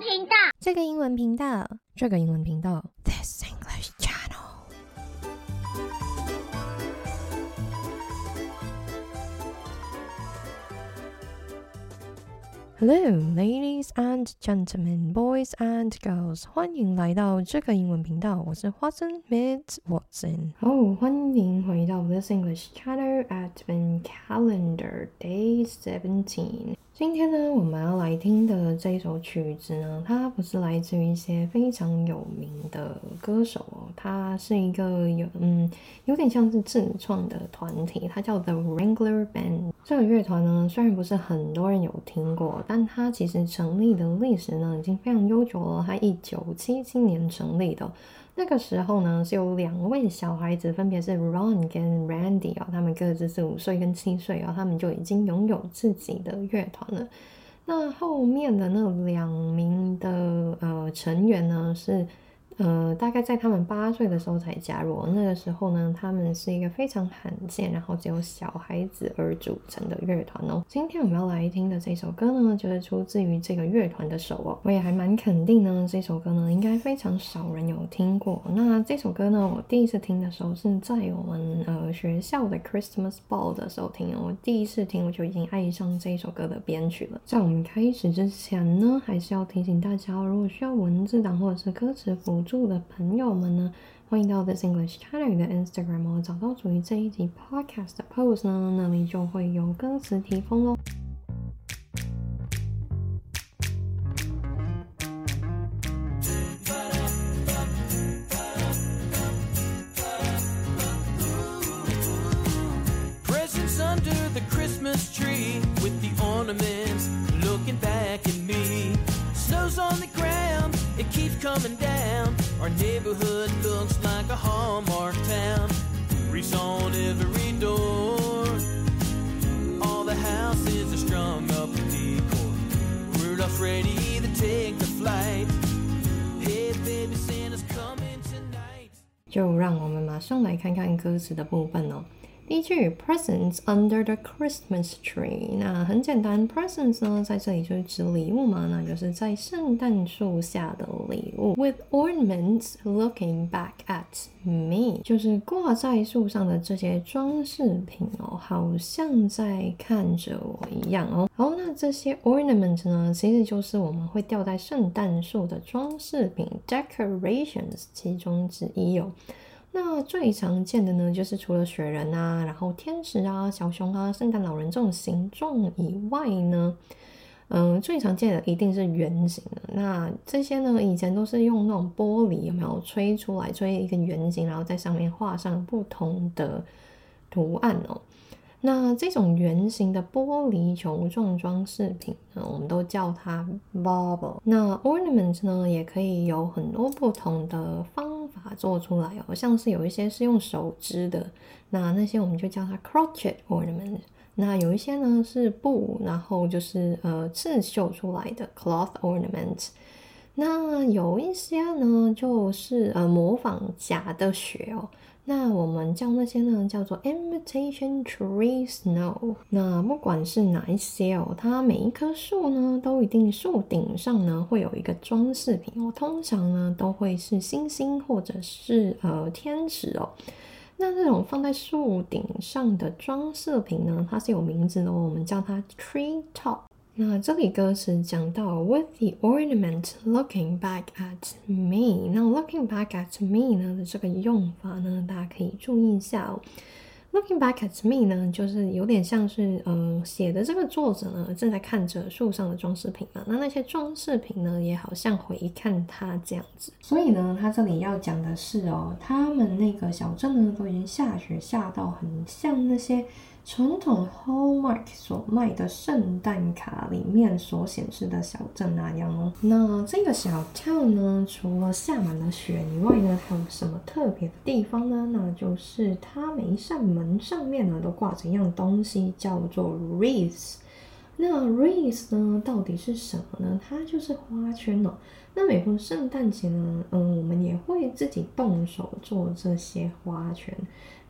频道，这个英文频道，这个英文频道。Hello, ladies and gentlemen, boys and girls，欢迎来到这个英文频道，我是 Watson Miss Watson。好，欢迎回到 This English Channel Advent Calendar Day Seventeen。今天呢，我们要来听的这一首曲子呢，它不是来自于一些非常有名的歌手哦，它是一个有嗯，有点像是自创的团体，它叫 The Wrangler Band。这个乐团呢，虽然不是很多人有听过，但它其实成立的历史呢，已经非常悠久了。它一九七七年成立的。那个时候呢，是有两位小孩子，分别是 Ron 跟 Randy 啊，他们各自是五岁跟七岁啊，他们就已经拥有自己的乐团了。那后面的那两名的呃成员呢是。呃，大概在他们八岁的时候才加入。那个时候呢，他们是一个非常罕见，然后只有小孩子而组成的乐团哦。今天我们要来听的这首歌呢，就是出自于这个乐团的手哦。我也还蛮肯定呢，这首歌呢，应该非常少人有听过。那这首歌呢，我第一次听的时候是在我们呃学校的 Christmas Ball 的时候听。我第一次听，我就已经爱上这首歌的编曲了。在我们开始之前呢，还是要提醒大家，如果需要文字档或者是歌词辅。住的朋友们呢，欢迎到 This English Channel 的 Instagram 哦，找到属于这一集 Podcast 的 post 呢，那里就会有歌词提供哦。Our 就让我们马上来看看歌词的部分哦。第一句 presents under the Christmas tree，那很简单，presents 呢在这里就是指礼物嘛，那就是在圣诞树下的礼物。With ornaments looking back at me，就是挂在树上的这些装饰品哦，好像在看着我一样哦。好，那这些 ornaments 呢，其实就是我们会吊在圣诞树的装饰品 decorations 其中之一哦。那最常见的呢，就是除了雪人啊，然后天使啊、小熊啊、圣诞老人这种形状以外呢，嗯，最常见的一定是圆形的。那这些呢，以前都是用那种玻璃，有没有吹出来，吹一个圆形，然后在上面画上不同的图案哦。那这种圆形的玻璃球状装饰品呢，我们都叫它 bauble。那 ornament 呢，也可以有很多不同的方啊做出来哦，像是有一些是用手织的，那那些我们就叫它 crochet ornament。那有一些呢是布，然后就是呃刺绣出来的 cloth ornament。那有一些呢就是呃模仿假的雪哦。那我们叫那些呢，叫做 imitation tree snow。那不管是哪一些哦，它每一棵树呢，都一定树顶上呢会有一个装饰品哦，通常呢都会是星星或者是呃天使哦。那这种放在树顶上的装饰品呢，它是有名字的哦，我们叫它 tree top。那这里歌词讲到 with the ornament looking back at me，那 looking back at me 呢的这个用法呢，大家可以注意一下哦。looking back at me 呢，就是有点像是呃写的这个作者呢正在看着树上的装饰品嘛，那那些装饰品呢也好像回看他这样子。所以呢，他这里要讲的是哦，他们那个小镇呢都已经下雪下到很像那些。传统 Hallmark 所卖的圣诞卡里面所显示的小镇那样哦。那这个小镇呢，除了下满了雪以外呢，还有什么特别的地方呢？那就是它每一扇门上面呢，都挂着一样东西，叫做 wreath。那 wreath 呢，到底是什么呢？它就是花圈哦。那每逢圣诞节呢，嗯，我们也会自己动手做这些花圈。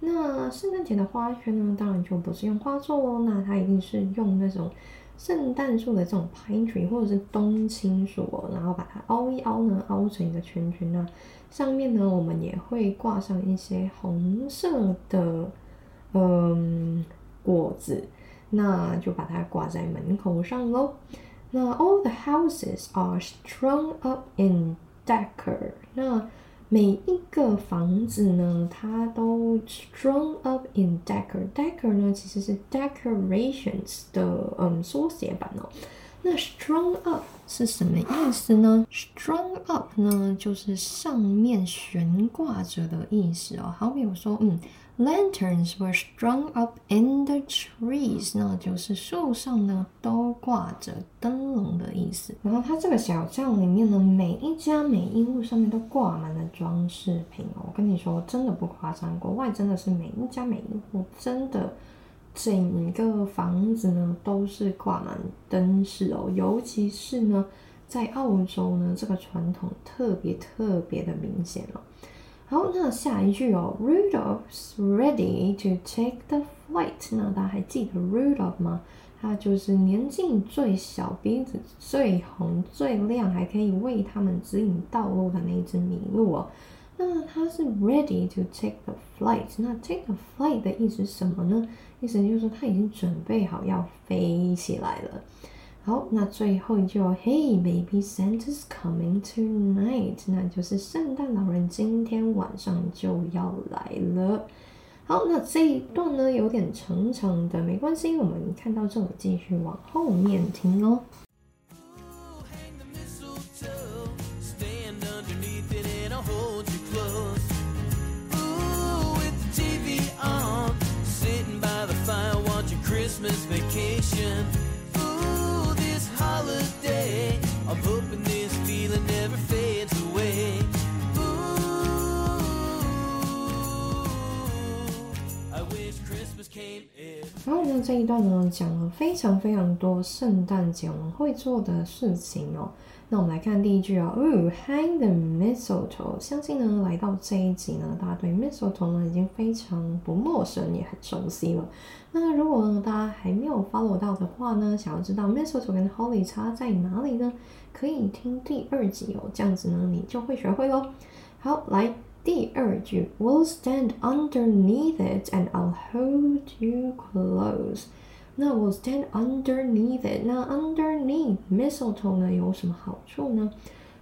那圣诞节的花圈呢，当然就不是用花做哦，那它一定是用那种圣诞树的这种 pine tree 或者是冬青树，然后把它凹一凹呢，凹成一个圈圈那上面呢，我们也会挂上一些红色的嗯果子，那就把它挂在门口上喽。那 all the houses are strung up in decor，那每一个房子呢，它都 strung up in decor。decor 呢，其实是 decorations 的嗯缩写版哦。那 strung up 是什么意思呢？strung up 呢，就是上面悬挂着的意思哦。好比如说，嗯。Lanterns were strung up in the trees，那就是树上呢都挂着灯笼的意思。然后它这个小巷里面呢，每一家每一户上面都挂满了装饰品哦。我跟你说，真的不夸张，国外真的是每一家每一户真的整个房子呢都是挂满灯饰哦。尤其是呢，在澳洲呢，这个传统特别特别的明显哦。好，那下一句哦，Rudolph's ready to take the flight。那大家还记得 Rudolph 吗？他就是年纪最小、鼻子最红、最亮，还可以为他们指引道路的那只麋鹿哦。那他是 ready to take the flight。那 take the flight 的意思是什么呢？意思就是说他已经准备好要飞起来了。好，那最后一句哦，Hey baby, Santa's coming tonight，那就是圣诞老人今天晚上就要来了。好，那这一段呢有点长长的，没关系，我们看到这里继续往后面听哦。然后呢，这一段呢讲了非常非常多圣诞节我们会做的事情哦。那我们来看第一句哦，哦，hang the mistletoe。相信呢，来到这一集呢，大家对 mistletoe 呢已经非常不陌生，也很熟悉了。那如果呢大家还没有 follow 到的话呢，想要知道 mistletoe 跟 holly 差在哪里呢？可以听第二集哦，这样子呢你就会学会喽。好，来。第二句，We'll stand underneath it and I'll hold you close。那 We'll stand underneath it。那 underneath mistletoe 呢有什么好处呢？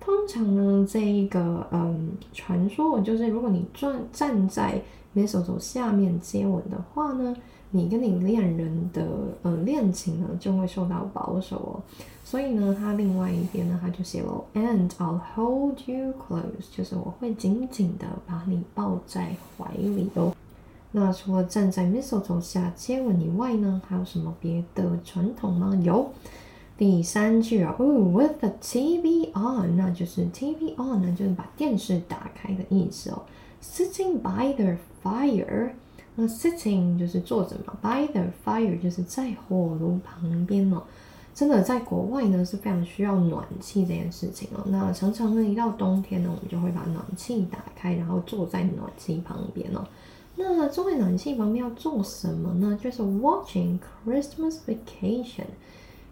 通常呢，这一个嗯传说就是如果你站站在 mistletoe 下面接吻的话呢，你跟你恋人的呃恋情呢就会受到保守哦。所以呢，它另外一边呢，它就写了，and I'll hold you close，就是我会紧紧的把你抱在怀里哦。那除了站在 mistletoe 下接吻以外呢，还有什么别的传统吗？有，第三句啊，哦，with the TV on，那就是 TV on 呢，就是把电视打开的意思哦。Sitting by the fire，那 sitting 就是坐着嘛，by the fire 就是在火炉旁边哦。真的在国外呢是非常需要暖气这件事情哦。那常常呢一到冬天呢，我们就会把暖气打开，然后坐在暖气旁边哦。那坐在暖气旁边要做什么呢？就是 watching Christmas Vacation。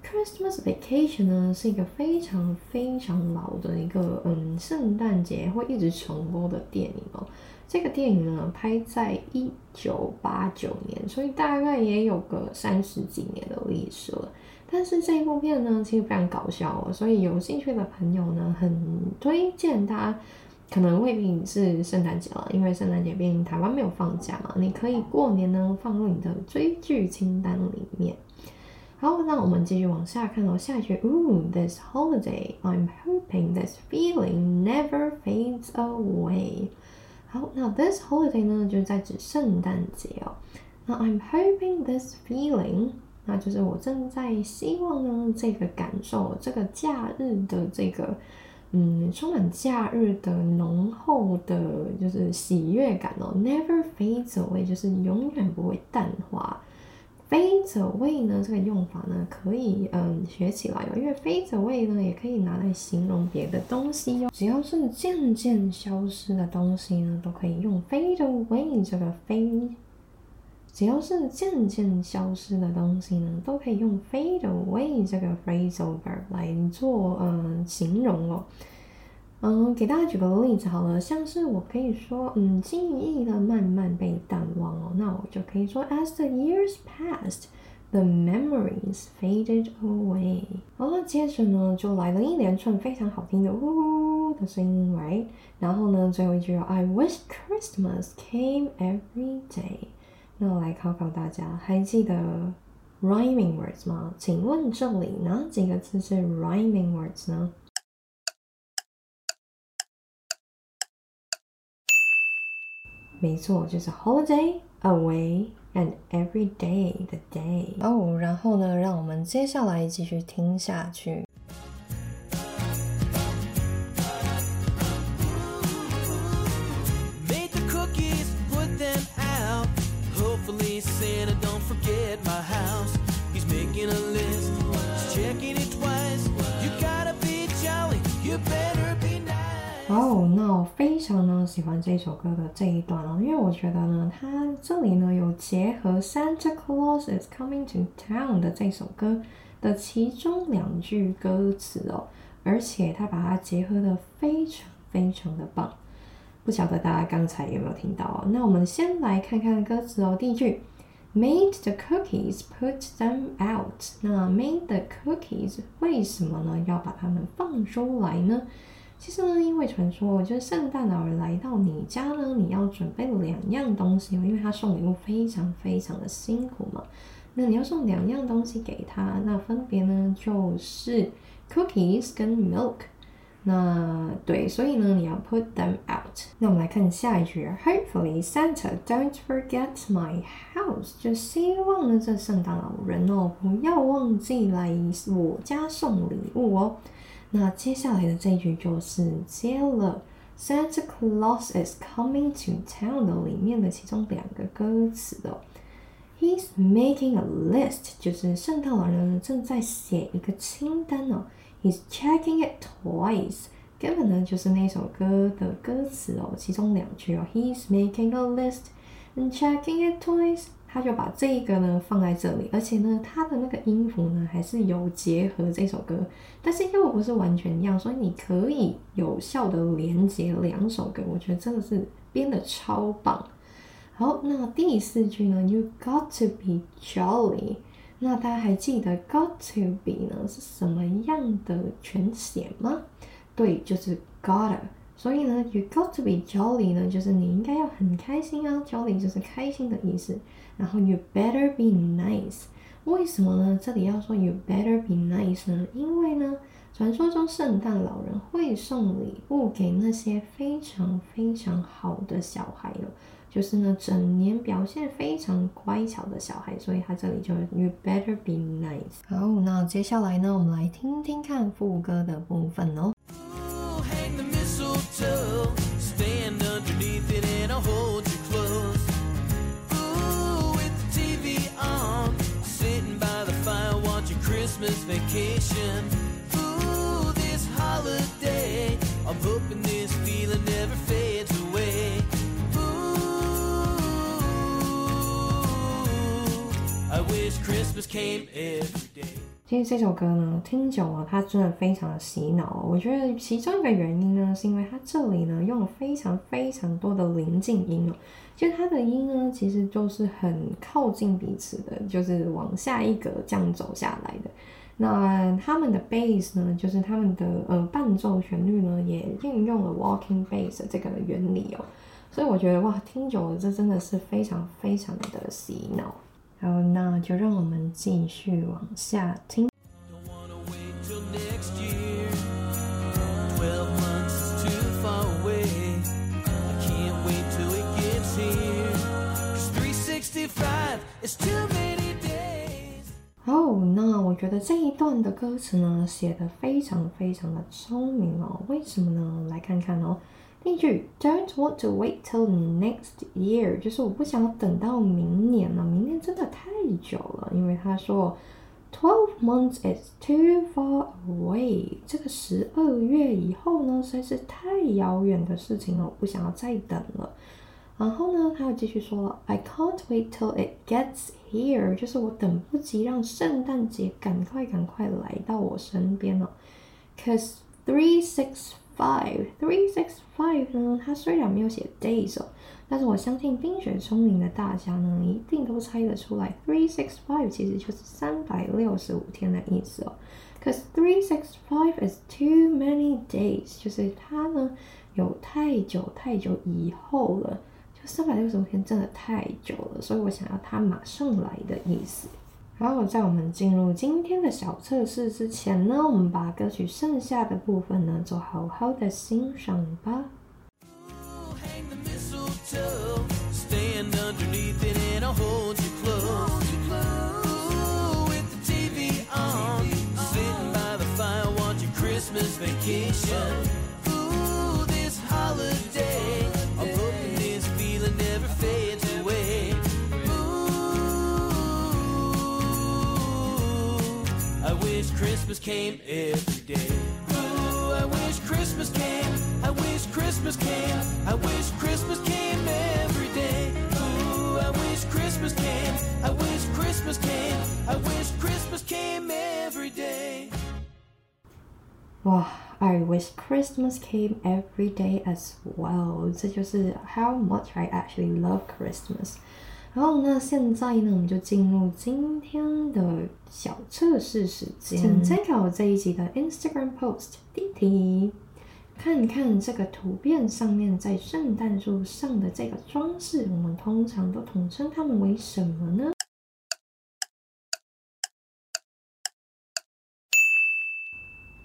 Christmas Vacation 呢是一个非常非常老的一个嗯圣诞节会一直重播的电影哦。这个电影呢拍在一九八九年，所以大概也有个三十几年的历史了。但是这一部片呢，其实非常搞笑哦，所以有兴趣的朋友呢，很推荐它。可能未必是圣诞节了，因为圣诞节毕竟台湾没有放假嘛，你可以过年呢放入你的追剧清单里面。好，那我们继续往下看哦，下一句，Ooh, this holiday, I'm hoping this feeling never fades away。好，那 this holiday 呢，就是在指圣诞节哦。那 I'm hoping this feeling。那就是我正在希望呢，这个感受，这个假日的这个，嗯，充满假日的浓厚的，就是喜悦感哦，never fade away，就是永远不会淡化。Fade away 呢，这个用法呢，可以嗯学起来哦，因为 fade away 呢，也可以拿来形容别的东西哦，只要是渐渐消失的东西呢，都可以用 fade away 这个非。只要是渐渐消失的东西呢，都可以用 fade away 这个 phrasal verb 来做嗯形容哦。嗯，给大家举个例子好了，像是我可以说，嗯，记忆的慢慢被淡忘哦，那我就可以说，as the years passed。The memories faded away。好了，接着呢就来了一连串非常好听的呜呜呜的声音，right？然后呢，最后一句，I wish Christmas came every day。那我来考考大家，还记得 rhyming words 吗？请问这里哪几个字是 rhyming words 呢？没错，就是 holiday away。and every day the day 哦，然后呢，让我们接下来继续听下去。常喜欢这首歌的这一段哦，因为我觉得呢，它这里呢有结合 Santa Claus is coming to town 的这首歌的其中两句歌词哦，而且它把它结合的非常非常的棒。不晓得大家刚才有没有听到哦？那我们先来看看歌词哦。第一句，Made the cookies, put them out。那 made the cookies 为什么呢要把它们放出来呢？其实呢，因为传说就是圣诞老人来到你家呢，你要准备两样东西，因为他送礼物非常非常的辛苦嘛。那你要送两样东西给他，那分别呢就是 cookies 跟 milk。那对，所以呢你要 put them out。那我们来看下一句，Hopefully Santa don't forget my house，就希望呢这圣诞老人哦不要忘记来我家送礼物哦。那接下来的这一句就是接了 Santa Claus is coming to town 的里面的其中两个歌词的。He's making a list，就是圣诞老人正在写一个清单哦。He's checking it twice，根本呢就是那首歌的歌词哦，其中两句哦。He's making a list and checking it twice。他就把这一个呢放在这里，而且呢，他的那个音符呢还是有结合这首歌，但是又不是完全一样，所以你可以有效的连接两首歌，我觉得真的是编的超棒。好，那第四句呢，You got to be jolly。那大家还记得 got to be 呢是什么样的全写吗？对，就是 gotta。所以呢，You got to be jolly 呢，就是你应该要很开心啊，jolly 就是开心的意思。然后 You better be nice，为什么呢？这里要说 You better be nice 呢？因为呢，传说中圣诞老人会送礼物给那些非常非常好的小孩哦，就是呢，整年表现非常乖巧的小孩，所以他这里就 You better be nice。好，那接下来呢，我们来听听看副歌的部分哦。其实这首歌呢，听久了它真的非常的洗脑。我觉得其中一个原因呢，是因为它这里呢用了非常非常多的临近音哦。其实它的音呢，其实就是很靠近彼此的，就是往下一格这样走下来的。那他们的 bass 呢，就是他们的呃伴奏旋律呢，也运用了 walking bass 这个原理哦。所以我觉得哇，听久了这真的是非常非常的洗脑。好，那就让我们继续往下听。好，那我觉得这一段的歌词呢，写的非常非常的聪明哦。为什么呢？来看看哦。第一句，Don't want to wait till next year，就是我不想等到明年了，明年真的太久了，因为他说 twelve months is too far away，这个十二月以后呢，实在是太遥远的事情了，我不想要再等了。然后呢，他又继续说了，I can't wait till it gets here，就是我等不及让圣诞节赶快赶快来到我身边了。Cause three six five three six five 呢，它虽然没有写 days 哦，但是我相信冰雪聪明的大家呢，一定都猜得出来，three six five 其实就是三百六十五天的意思哦。Cause three six five is too many days，就是它呢有太久太久以后了。就三百六十五天真的太久了，所以我想要它马上来的意思。好在我们进入今天的小测试之前呢，我们把歌曲剩下的部分呢，做好好的欣赏吧。Ooh, hang the. came every day. Ooh, I wish Christmas came. I wish Christmas came. I wish Christmas came every day. Ooh, I wish Christmas came. I wish Christmas came. I wish Christmas came every day. 哇，I wish Christmas came every day as well。这就是 how much I actually love Christmas。 然后那现在呢，我们就进入今天的小测试时间，请参考这一集的 Instagram post 第一题，看看这个图片上面在圣诞树上的这个装饰，我们通常都统称它们为什么呢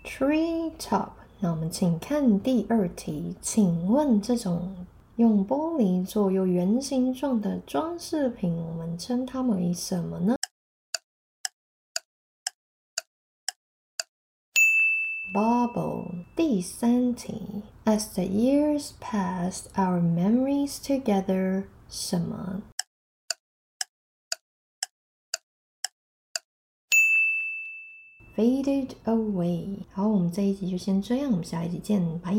？Tree top。那我们请看第二题，请问这种用玻璃做有圆形状的装饰品，我们称它们为什么呢？Bubble。第三题，As the years passed, our memories together，什么？faded away。好，我们这一集就先这样，我们下一集见，拜。